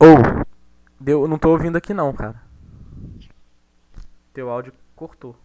Ou, deu, não tô ouvindo aqui não, cara. Teu áudio cortou.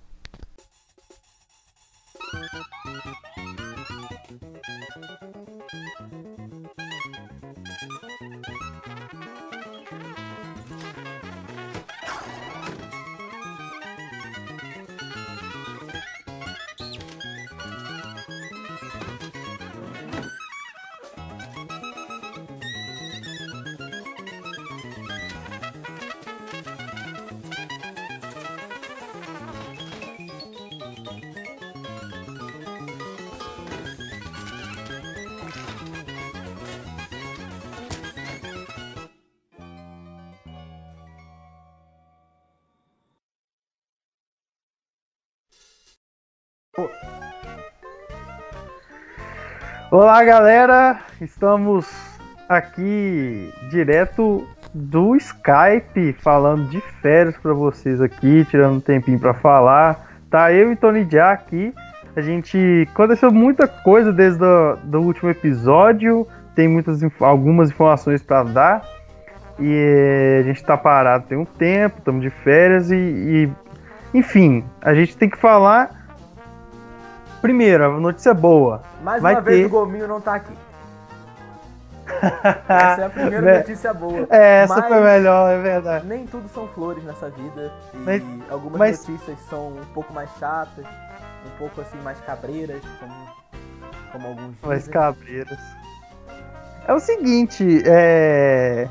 Olá, galera! Estamos aqui direto do Skype falando de férias para vocês aqui, tirando um tempinho para falar. Tá eu e Tony Já aqui. A gente aconteceu muita coisa desde o último episódio, tem muitas algumas informações para dar. E a gente tá parado tem um tempo, estamos de férias e, e enfim, a gente tem que falar Primeiro, a notícia boa. Mais vai uma ter... vez o Gominho não tá aqui. essa é a primeira notícia boa. É, essa foi melhor, é verdade. Nem tudo são flores nessa vida. E mas, algumas mas... notícias são um pouco mais chatas, um pouco assim mais cabreiras, como, como alguns dizem. Mais cabreiras. É o seguinte, é...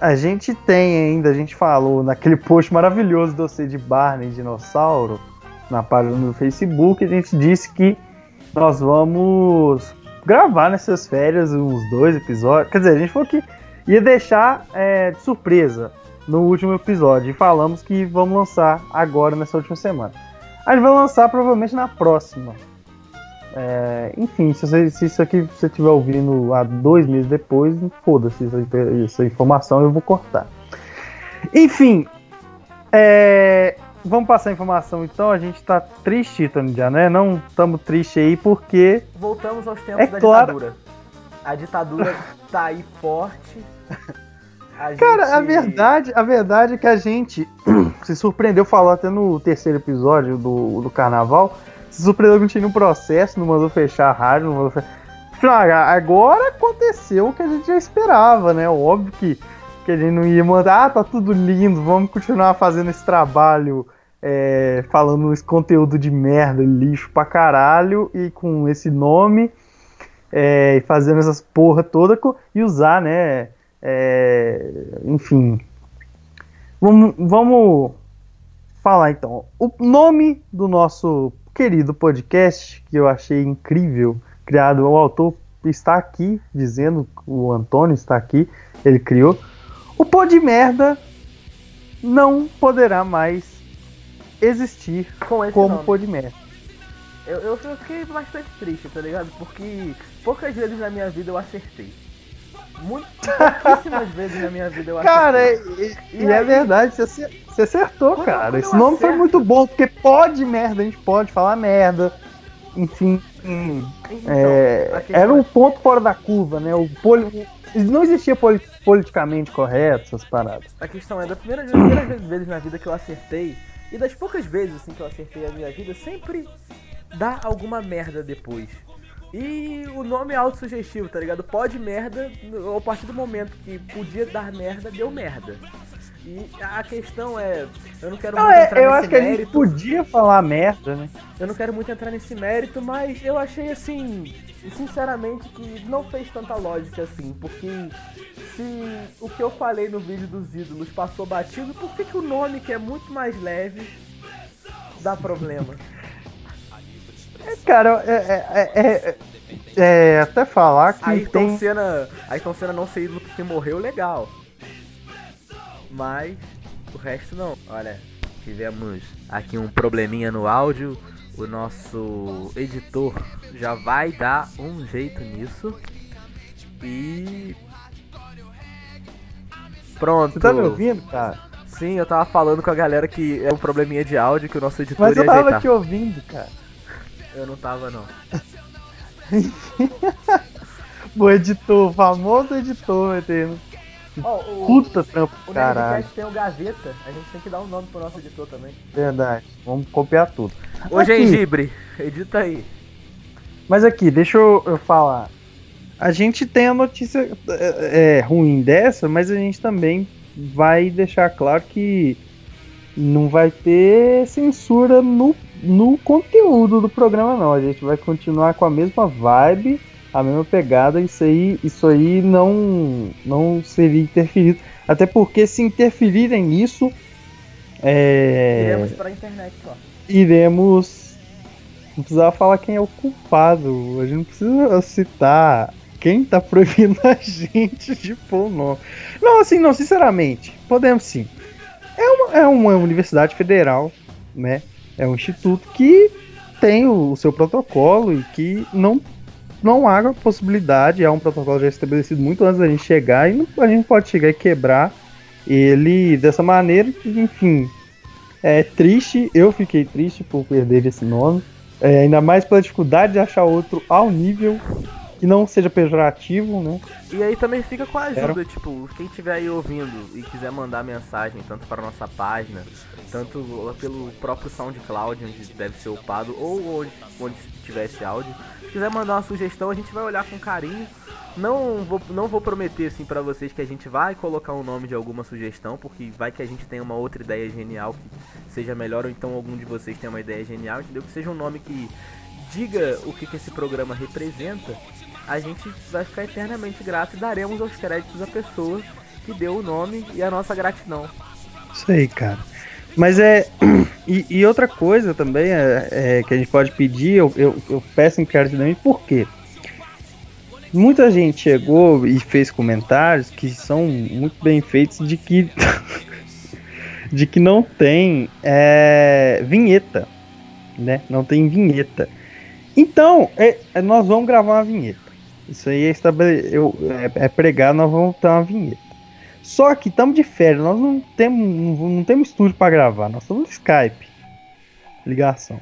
a gente tem ainda, a gente falou naquele post maravilhoso do você de Barney Dinossauro na página do Facebook, a gente disse que nós vamos gravar nessas férias uns dois episódios. Quer dizer, a gente falou que ia deixar é, de surpresa no último episódio e falamos que vamos lançar agora nessa última semana. A gente vai lançar provavelmente na próxima. É, enfim, se, você, se, isso aqui você estiver ouvindo há dois meses depois, foda-se essa, essa, informação, eu vou cortar. Enfim, é, vamos passar a informação então. A gente tá triste, já, né? Não estamos tristes aí porque. Voltamos aos tempos é da claro... ditadura. A ditadura tá aí forte. A Cara, gente... a verdade, a verdade é que a gente se surpreendeu, falou até no terceiro episódio do, do carnaval. Se surpreendeu que a gente tinha um processo, não mandou fechar a rádio, não mandou fechar. Agora aconteceu o que a gente já esperava, né? Óbvio que que gente não ia mandar, ah, tá tudo lindo, vamos continuar fazendo esse trabalho, é, falando esse conteúdo de merda, lixo pra caralho, e com esse nome, é, fazendo essas porra toda, e usar, né, é, enfim. Vamos, vamos falar então. O nome do nosso querido podcast, que eu achei incrível, criado, o autor está aqui, dizendo, o Antônio está aqui, ele criou, o pó de merda não poderá mais existir como nome. pó de merda. Eu, eu, eu, fiquei bastante triste, tá ligado? Porque poucas vezes na minha vida eu acertei. Muito, pouquíssimas vezes na minha vida eu acertei. Cara, e, e, e é verdade, você, você acertou, quando, cara. Quando Esse nome acerto, foi muito bom, porque pode merda, a gente pode falar merda. Enfim. Então, é, era um ponto fora da curva, né? O poli, não existia poli, politicamente correto, essas paradas. A questão é, da primeira, das primeiras vezes na vida que eu acertei, e das poucas vezes assim que eu acertei a minha vida, sempre dá alguma merda depois. E o nome é autossugestivo, tá ligado? Pode merda, a partir do momento que podia dar merda, deu merda. E a questão é, eu não quero não, muito é, entrar eu nesse acho que a gente podia falar merda, né? Eu não quero muito entrar nesse mérito, mas eu achei assim, sinceramente que não fez tanta lógica assim, porque se o que eu falei no vídeo dos ídolos passou batido, por que, que o nome que é muito mais leve dá problema? É, cara, é, é, é, é, até falar que Ayrton tem... Senna, Ayrton Senna não ser ídolo porque morreu, legal. Mas o resto não. Olha, tivemos aqui um probleminha no áudio. O nosso editor já vai dar um jeito nisso. E. Pronto. Você tá me ouvindo, cara? Sim, eu tava falando com a galera que é um probleminha de áudio que o nosso editor Mas ia eu tava ajeitar. te ouvindo, cara. Eu não tava, não. o editor, o famoso editor, entendeu? Oh, o, Puta trampo, o caralho. tem o Gaveta, a gente tem que dar um nome pro nosso editor também. Verdade, vamos copiar tudo. Ô aqui, Gengibre, edita aí. Mas aqui, deixa eu, eu falar. A gente tem a notícia é, é, ruim dessa, mas a gente também vai deixar claro que não vai ter censura no, no conteúdo do programa, não. A gente vai continuar com a mesma vibe a mesma pegada, isso aí, isso aí não, não seria interferido. Até porque se interferirem nisso. É... Iremos pra internet só. Iremos. Não precisava falar quem é o culpado. A gente não precisa citar quem tá proibindo a gente de pôr o nome. Não, assim, não, sinceramente. Podemos sim. É uma, é uma universidade federal, né? É um instituto que tem o, o seu protocolo e que não não há possibilidade, é um protocolo já estabelecido muito antes da gente chegar, e não, a gente pode chegar e quebrar ele dessa maneira, enfim. É triste, eu fiquei triste por perder esse nome. É, ainda mais pela dificuldade de achar outro ao nível que não seja pejorativo, né? E aí também fica com a ajuda, tipo, quem estiver aí ouvindo e quiser mandar mensagem, tanto para a nossa página, tanto pelo próprio SoundCloud, onde deve ser upado, ou onde, onde tiver esse áudio, quiser mandar uma sugestão, a gente vai olhar com carinho. Não vou, não vou prometer assim para vocês que a gente vai colocar o um nome de alguma sugestão, porque vai que a gente tenha uma outra ideia genial que seja melhor, ou então algum de vocês tenha uma ideia genial, entendeu? Que seja um nome que diga o que, que esse programa representa a gente vai ficar eternamente grato e daremos os créditos à pessoa que deu o nome e a nossa gratidão. Isso aí, cara. Mas é. E, e outra coisa também é, é, que a gente pode pedir, eu, eu, eu peço encarecidamente, por quê? Muita gente chegou e fez comentários que são muito bem feitos de que. de que não tem é, vinheta. Né? Não tem vinheta. Então, é, nós vamos gravar uma vinheta. Isso aí é, estabele... Eu, é, é pregar, nós vamos ter uma vinheta. Só que estamos de férias, nós não temos, não, temos estúdio para gravar, nós estamos no Skype. Ligação.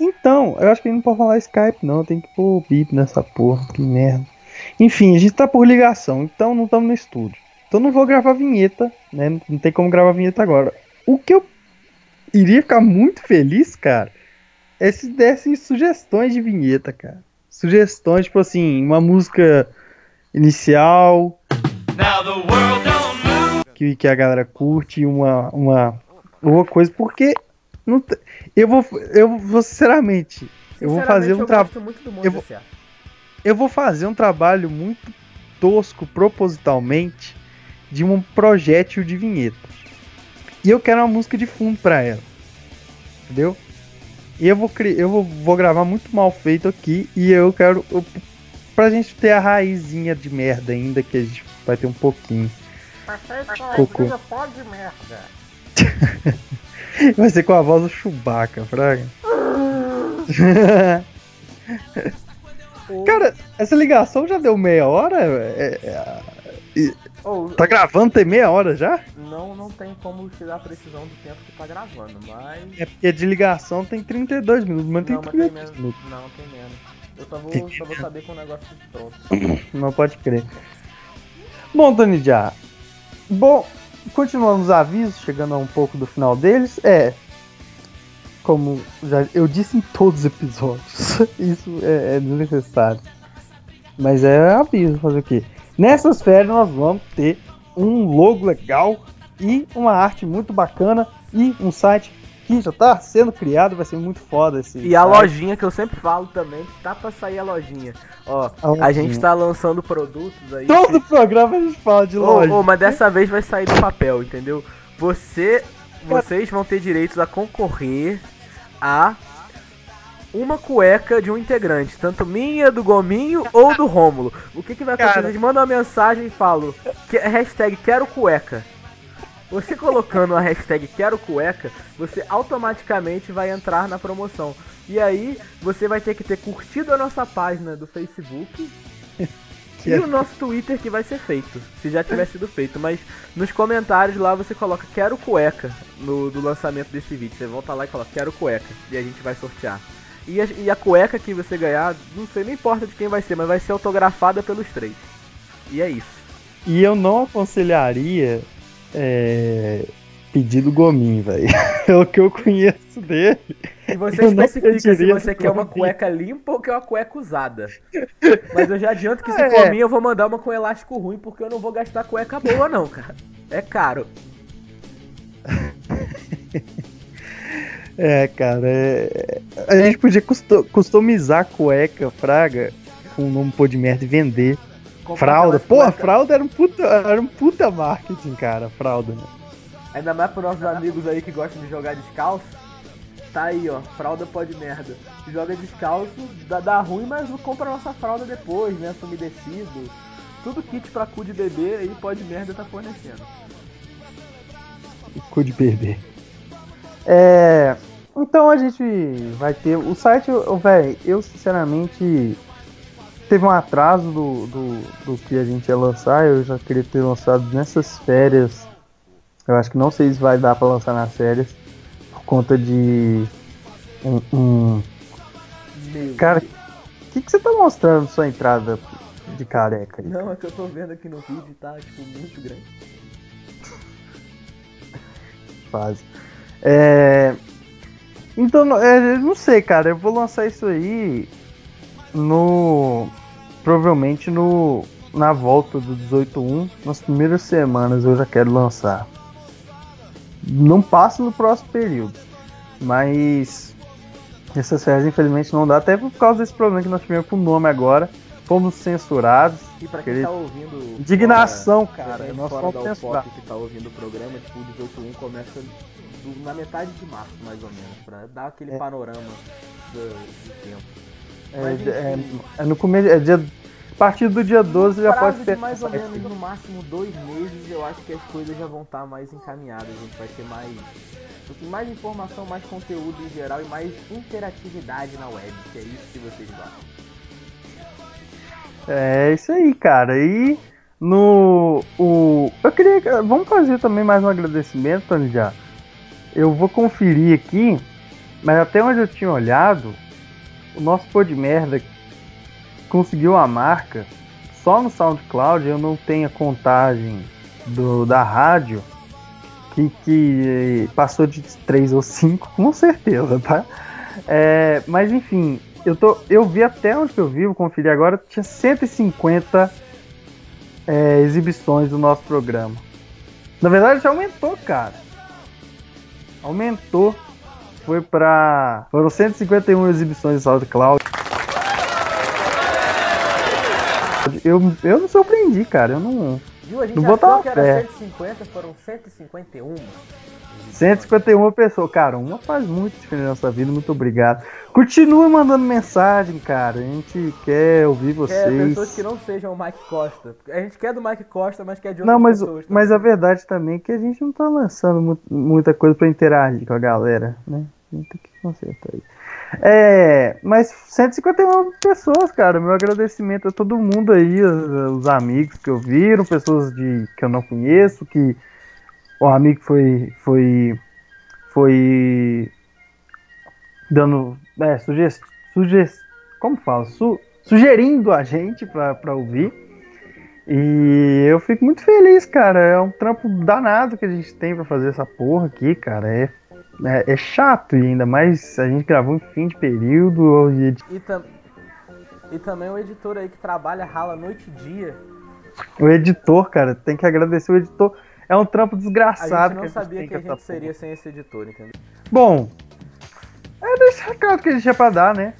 Então, eu acho que não pode falar Skype, não, tem que pôr bip nessa porra, que merda. Enfim, a gente tá por ligação, então não estamos no estúdio. Então não vou gravar vinheta, né? Não tem como gravar vinheta agora. O que eu iria ficar muito feliz, cara, é se dessem sugestões de vinheta, cara sugestões, tipo assim, uma música inicial que, que a galera curte, uma, uma, uma coisa, porque não eu vou eu vou sinceramente, eu vou fazer um trabalho eu, vou, eu vou fazer um trabalho muito tosco propositalmente de um projétil de vinheta. E eu quero uma música de fundo para ela. Entendeu? E eu vou, eu vou, vou gravar muito mal feito aqui. E eu quero. Eu, pra gente ter a raizinha de merda ainda, que a gente vai ter um pouquinho. Cocô. vai ser com a voz do Chewbacca, Fraga. Cara, essa ligação já deu meia hora? É, é, Oh, tá gravando tem meia hora já? Não, não tem como te dar a precisão do tempo que tá gravando, mas. É porque de ligação tem 32 minutos, mas não, tem 32 tem minutos. Não, tem menos. Eu só vou, só vou saber com o negócio pronto. Não pode crer. Bom, Tony Já. Bom, continuando os avisos, chegando a um pouco do final deles, é. Como já eu disse em todos os episódios, isso é, é desnecessário. Mas é aviso fazer o quê? Nessas férias nós vamos ter um logo legal e uma arte muito bacana e um site que já tá sendo criado, vai ser muito foda esse. E a lojinha que eu sempre falo também, tá pra sair a lojinha. Ó, a, lojinha. a gente tá lançando produtos aí. Todo que... programa a gente fala de loja. Oh, oh, mas dessa vez vai sair do papel, entendeu? Você, vocês vão ter direitos a concorrer a uma cueca de um integrante, tanto minha, do Gominho ou do Rômulo. O que, que vai acontecer? Cara. Eles mandam uma mensagem e falam que, hashtag quero cueca. Você colocando a hashtag quero cueca, você automaticamente vai entrar na promoção. E aí você vai ter que ter curtido a nossa página do Facebook e o nosso Twitter que vai ser feito, se já tiver sido feito. Mas nos comentários lá você coloca quero cueca no do lançamento desse vídeo. Você volta lá e coloca quero cueca e a gente vai sortear. E a, e a cueca que você ganhar, não sei, não importa de quem vai ser, mas vai ser autografada pelos três. E é isso. E eu não aconselharia é, pedido gominho, velho. É o que eu conheço dele. E você especifica se você quer uma cueca limpa ou quer uma cueca usada. Mas eu já adianto que se é. for minha, eu vou mandar uma com elástico ruim, porque eu não vou gastar cueca boa, não, cara. É caro. É, cara, é... a gente podia customizar cueca, fraga, com um nome pô de merda e vender. fralda. Pô, a fralda era um puta, era um puta marketing, cara, fralda. Né? Ainda mais pros nossos amigos aí que gostam de jogar descalço. Tá aí, ó, fralda pode merda. Joga descalço, dá, dá ruim, mas compra a nossa fralda depois, né? Umedecido. Tudo kit pra cu de bebê aí pode merda tá fornecendo. Cu de bebê. É. Então a gente vai ter. O site, velho, eu sinceramente. Teve um atraso do, do, do que a gente ia lançar. Eu já queria ter lançado nessas férias. Eu acho que não sei se vai dar pra lançar nas férias. Por conta de. Um. um... Cara, o que, que você tá mostrando sua entrada de careca aí? Não, é que eu tô vendo aqui no vídeo e tá, tipo, muito grande. Fase. É... Então, é, não sei, cara. Eu vou lançar isso aí no. Provavelmente no. Na volta do 18.1, nas primeiras semanas eu já quero lançar. Não passa no próximo período. Mas. Essas séries infelizmente não dá, até por causa desse problema que nós tivemos com o nome agora. Fomos censurados. E pra quem tá ouvindo. Indignação, fora, cara. Nós fomos censurados. que tá ouvindo o programa, tipo, o 18.1 começa do, na metade de março, mais ou menos, para dar aquele é. panorama do, do tempo. É, Mas, é, é, no começo, é dia, a partir do dia 12 já pode ter. mais ou menos no máximo dois meses, eu acho que as coisas já vão estar tá mais encaminhadas. A gente vai ter mais, assim, mais informação, mais conteúdo em geral e mais interatividade na web, que é isso que vocês gostam. É isso aí, cara. E no o eu queria vamos fazer também mais um agradecimento, Tony já eu vou conferir aqui, mas até onde eu tinha olhado, o nosso pô de merda conseguiu a marca só no SoundCloud. Eu não tenho a contagem do, da rádio que, que passou de 3 ou 5, com certeza, tá? É, mas enfim, eu, tô, eu vi até onde eu vi, vou conferir agora, tinha 150 é, exibições do nosso programa. Na verdade já aumentou, cara aumentou. Foi para foram 151 exibições de SoundCloud. Eu, eu não surpreendi, cara. Eu não. Viu? A gente não achou que era 150, foram 151. 151 pessoas. Cara, uma faz muito diferença na nossa vida. Muito obrigado. Continua mandando mensagem, cara. A gente quer ouvir vocês. Quer pessoas que não sejam o Mike Costa. A gente quer do Mike Costa, mas quer de outras não, mas, pessoas. Mas a verdade também é que a gente não tá lançando muita coisa para interagir com a galera, né? A gente tem que consertar aí. É, mas 151 pessoas, cara. Meu agradecimento a todo mundo aí, os, os amigos que ouviram, pessoas de, que eu não conheço, que o amigo foi foi foi dando é, sugest, sugest, como fala, Su, sugerindo a gente para ouvir. E eu fico muito feliz, cara. É um trampo danado que a gente tem para fazer essa porra aqui, cara. É, é, é, chato e ainda mais a gente gravou em fim de período. E, e, tam, e também o editor aí que trabalha, rala noite e dia. O editor, cara, tem que agradecer o editor. É um trampo desgraçado. A gente não sabia que a gente seria porra. sem esse editor, entendeu? Bom, é desse recado que a gente tinha pra dar, né?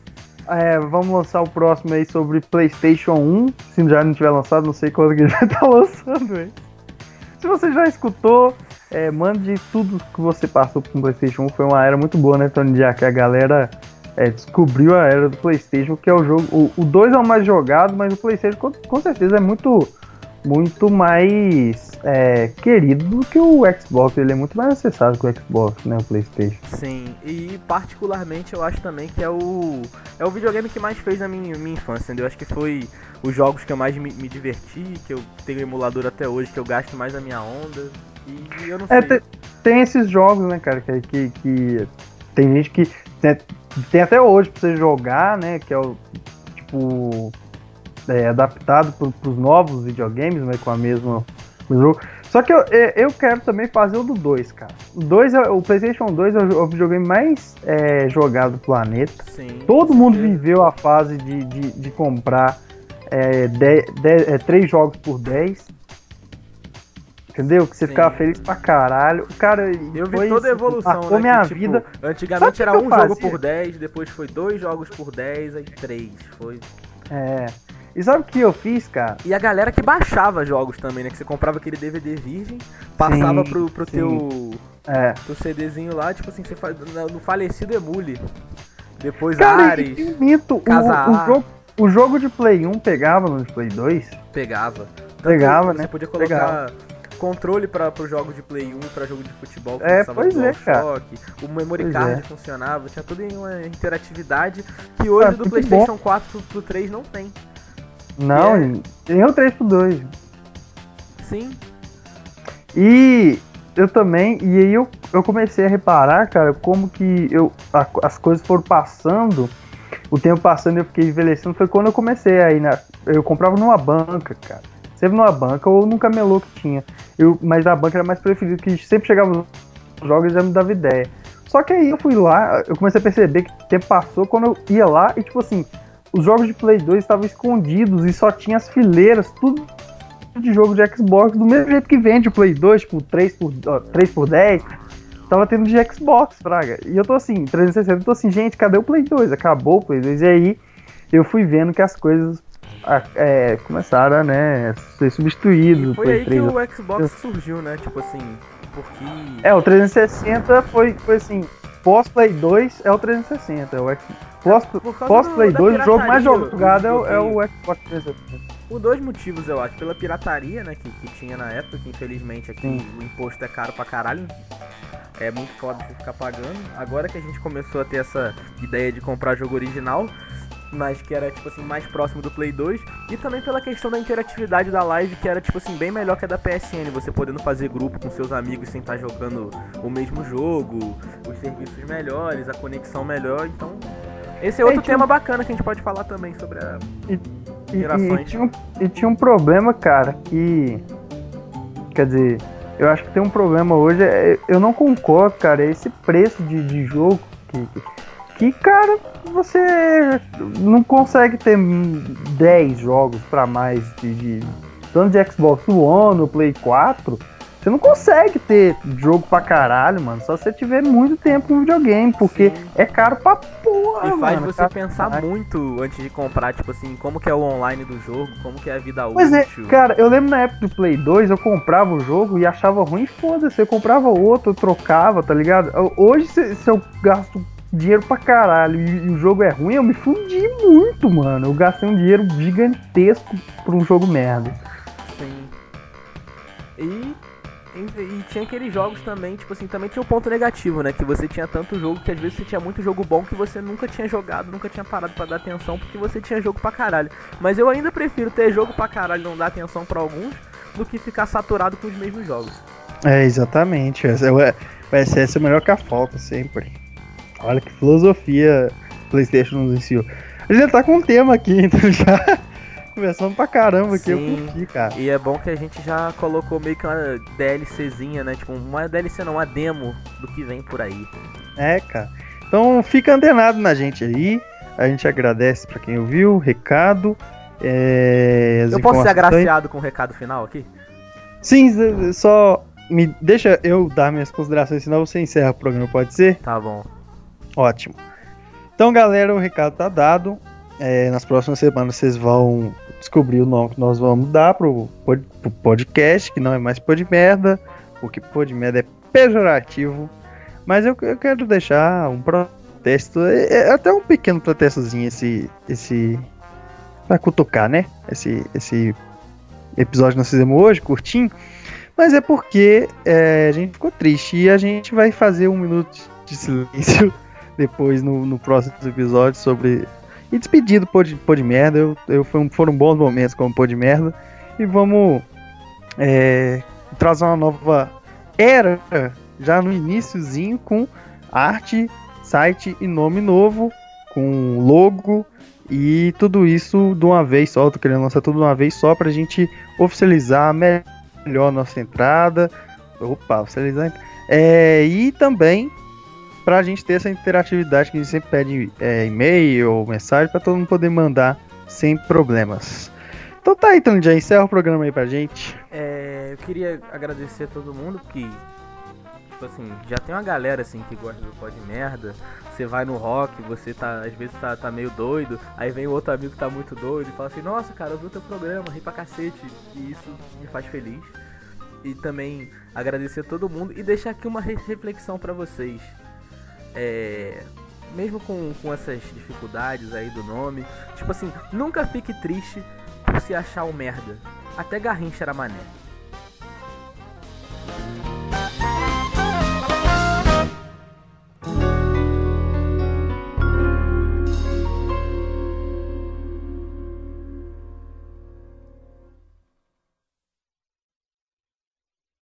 É, vamos lançar o próximo aí sobre PlayStation 1. Se já não tiver lançado, não sei quando que já tá lançando aí. Se você já escutou, é, mande tudo que você passou com o PlayStation 1. Foi uma era muito boa, né, Tony? Já que a galera é, descobriu a era do PlayStation, que é o jogo. O 2 é o mais jogado, mas o PlayStation com, com certeza é muito muito mais é, querido do que o Xbox. Ele é muito mais acessado que o Xbox, né? O PlayStation. Sim, e particularmente eu acho também que é o é o videogame que mais fez a minha, minha infância, entendeu? Eu acho que foi os jogos que eu mais me, me diverti, que eu tenho emulador até hoje, que eu gasto mais a minha onda. E eu não é, sei. É, tem, tem, esses jogos, né, cara, que, que, que tem gente que tem, tem até hoje pra você jogar, né? Que é o tipo é, adaptado para os novos videogames, mas com a mesma jogo. Só que eu, é, eu quero também fazer o do 2, cara. O, 2 é, o PlayStation 2 é o videogame mais é, jogado do planeta. Sim, Todo mundo viveu a fase de, de, de comprar é, 3 é, jogos por 10. Entendeu? Que você Sim. ficava feliz pra caralho. Cara, eu vi toda a evolução, né? minha que, tipo, vida. Antigamente era um jogo por 10, depois foi dois jogos por 10, aí três. Foi. É. E sabe o que eu fiz, cara? E a galera que baixava jogos também, né? Que você comprava aquele DVD virgem, passava sim, pro, pro teu, é. teu CDzinho lá, tipo assim, você faz, no falecido Emule. Depois cara, Ares. Minto, Casa o, o, jogo, o jogo de Play 1 pegava no Play 2? Pegava. Tanto pegava, né? Você podia colocar. Pegava controle para o jogo de Play 1 para jogo de futebol que é, pois é, cara. o memory pois card é. funcionava, tinha tudo em uma interatividade que hoje ah, do PlayStation bom. 4 pro, pro 3 não tem. Não, tem o 3 pro 2. Sim. E eu também, e aí eu, eu comecei a reparar, cara, como que eu, a, as coisas foram passando, o tempo passando e eu fiquei envelhecendo, foi quando eu comecei aí na. Eu comprava numa banca, cara. Sempre numa banca ou num camelô que tinha. Eu, mas a banca era mais preferido, que sempre chegava nos jogos e já me dava ideia. Só que aí eu fui lá, eu comecei a perceber que o tempo passou quando eu ia lá e tipo assim, os jogos de Play 2 estavam escondidos e só tinha as fileiras, tudo de jogo de Xbox, do mesmo jeito que vende o Play 2, tipo 3 por, ó, 3 por 10, tava tendo de Xbox, Praga. E eu tô assim, 360, eu tô assim, gente, cadê o Play 2? Acabou o Play 2. E aí eu fui vendo que as coisas é, começaram a né, ser substituídos. E foi aí 3. que o Xbox surgiu, né? Tipo assim, porque. É, o 360 foi, foi assim, pós Play 2 é o 360. É o Pós, pós Play 2, o jogo mais jogado é, o, é o Xbox 360. Por dois motivos, eu acho. Pela pirataria, né, que, que tinha na época, que infelizmente aqui Sim. o imposto é caro pra caralho. É muito foda você ficar pagando. Agora que a gente começou a ter essa ideia de comprar jogo original, mas que era tipo assim mais próximo do Play 2 e também pela questão da interatividade da live que era tipo assim bem melhor que a da PSN, você podendo fazer grupo com seus amigos sem estar jogando o mesmo jogo, os serviços melhores, a conexão melhor, então esse é outro é, tema bacana que a gente pode falar também sobre a e. E, e, tinha um, e tinha um problema, cara, que quer dizer, eu acho que tem um problema hoje, é, eu não concordo, cara, é esse preço de, de jogo que, que que, cara, você não consegue ter 10 jogos para mais de, de, tanto de Xbox One, no Play 4. Você não consegue ter jogo pra caralho, mano. Só se você tiver muito tempo no videogame, porque Sim. é caro pra porra, E faz mano, você pensar muito antes de comprar, tipo assim, como que é o online do jogo, como que é a vida pois é, útil. É, cara, eu lembro na época do Play 2, eu comprava o jogo e achava ruim, foda-se. Eu comprava outro, eu trocava, tá ligado? Hoje, se, se eu gasto dinheiro pra caralho e, e, o jogo é ruim, eu me fundi muito, mano. Eu gastei um dinheiro gigantesco por um jogo merda. Sim. E, e, e, tinha aqueles jogos também, tipo assim, também tinha um ponto negativo, né? Que você tinha tanto jogo que às vezes você tinha muito jogo bom que você nunca tinha jogado, nunca tinha parado para dar atenção porque você tinha jogo pra caralho. Mas eu ainda prefiro ter jogo pra caralho e não dar atenção para alguns do que ficar saturado com os mesmos jogos. É, exatamente. É, essa é melhor que a falta, sempre. Olha que filosofia PlayStation nos ensinou. A gente já tá com um tema aqui, então já começando pra caramba aqui, Sim, eu curti, cara. E é bom que a gente já colocou meio que uma DLCzinha, né? Tipo, uma DLC não, uma demo do que vem por aí. É, cara. Então fica antenado na gente aí. A gente agradece pra quem ouviu, recado. É, eu posso ser agraciado com o recado final aqui? Sim, só me deixa eu dar minhas considerações, senão você encerra o programa, pode ser? Tá bom. Ótimo. Então, galera, o recado tá dado. É, nas próximas semanas vocês vão descobrir o nome que nós vamos dar pro, pro podcast, que não é mais pod merda, porque pod merda é pejorativo. Mas eu, eu quero deixar um protesto, é, é até um pequeno protestozinho esse. esse pra cutucar, né? Esse, esse episódio que nós fizemos hoje, curtinho. Mas é porque é, a gente ficou triste e a gente vai fazer um minuto de silêncio depois no, no próximo episódio sobre. E despedido pô de, pô de merda. Eu, eu, foram bons momentos como pô de merda. E vamos é, trazer uma nova era já no iníciozinho com arte, site e nome novo. com logo e tudo isso de uma vez só. Eu tô querendo lançar tudo de uma vez só pra gente oficializar melhor nossa entrada. Opa, oficializar. É, e também pra gente ter essa interatividade que a gente sempre pede é, e-mail ou mensagem para todo mundo poder mandar sem problemas. Então tá aí, então já encerra o programa aí pra gente. É, eu queria agradecer a todo mundo que tipo assim, já tem uma galera assim que gosta do pó de merda. Você vai no rock, você tá, às vezes tá, tá meio doido, aí vem outro amigo que tá muito doido e fala assim, nossa cara, eu vi o teu programa, ri pra cacete, e isso me faz feliz. E também agradecer a todo mundo e deixar aqui uma reflexão para vocês. É, mesmo com, com essas dificuldades aí do nome, tipo assim, nunca fique triste por se achar um merda. Até Garrincha era mané.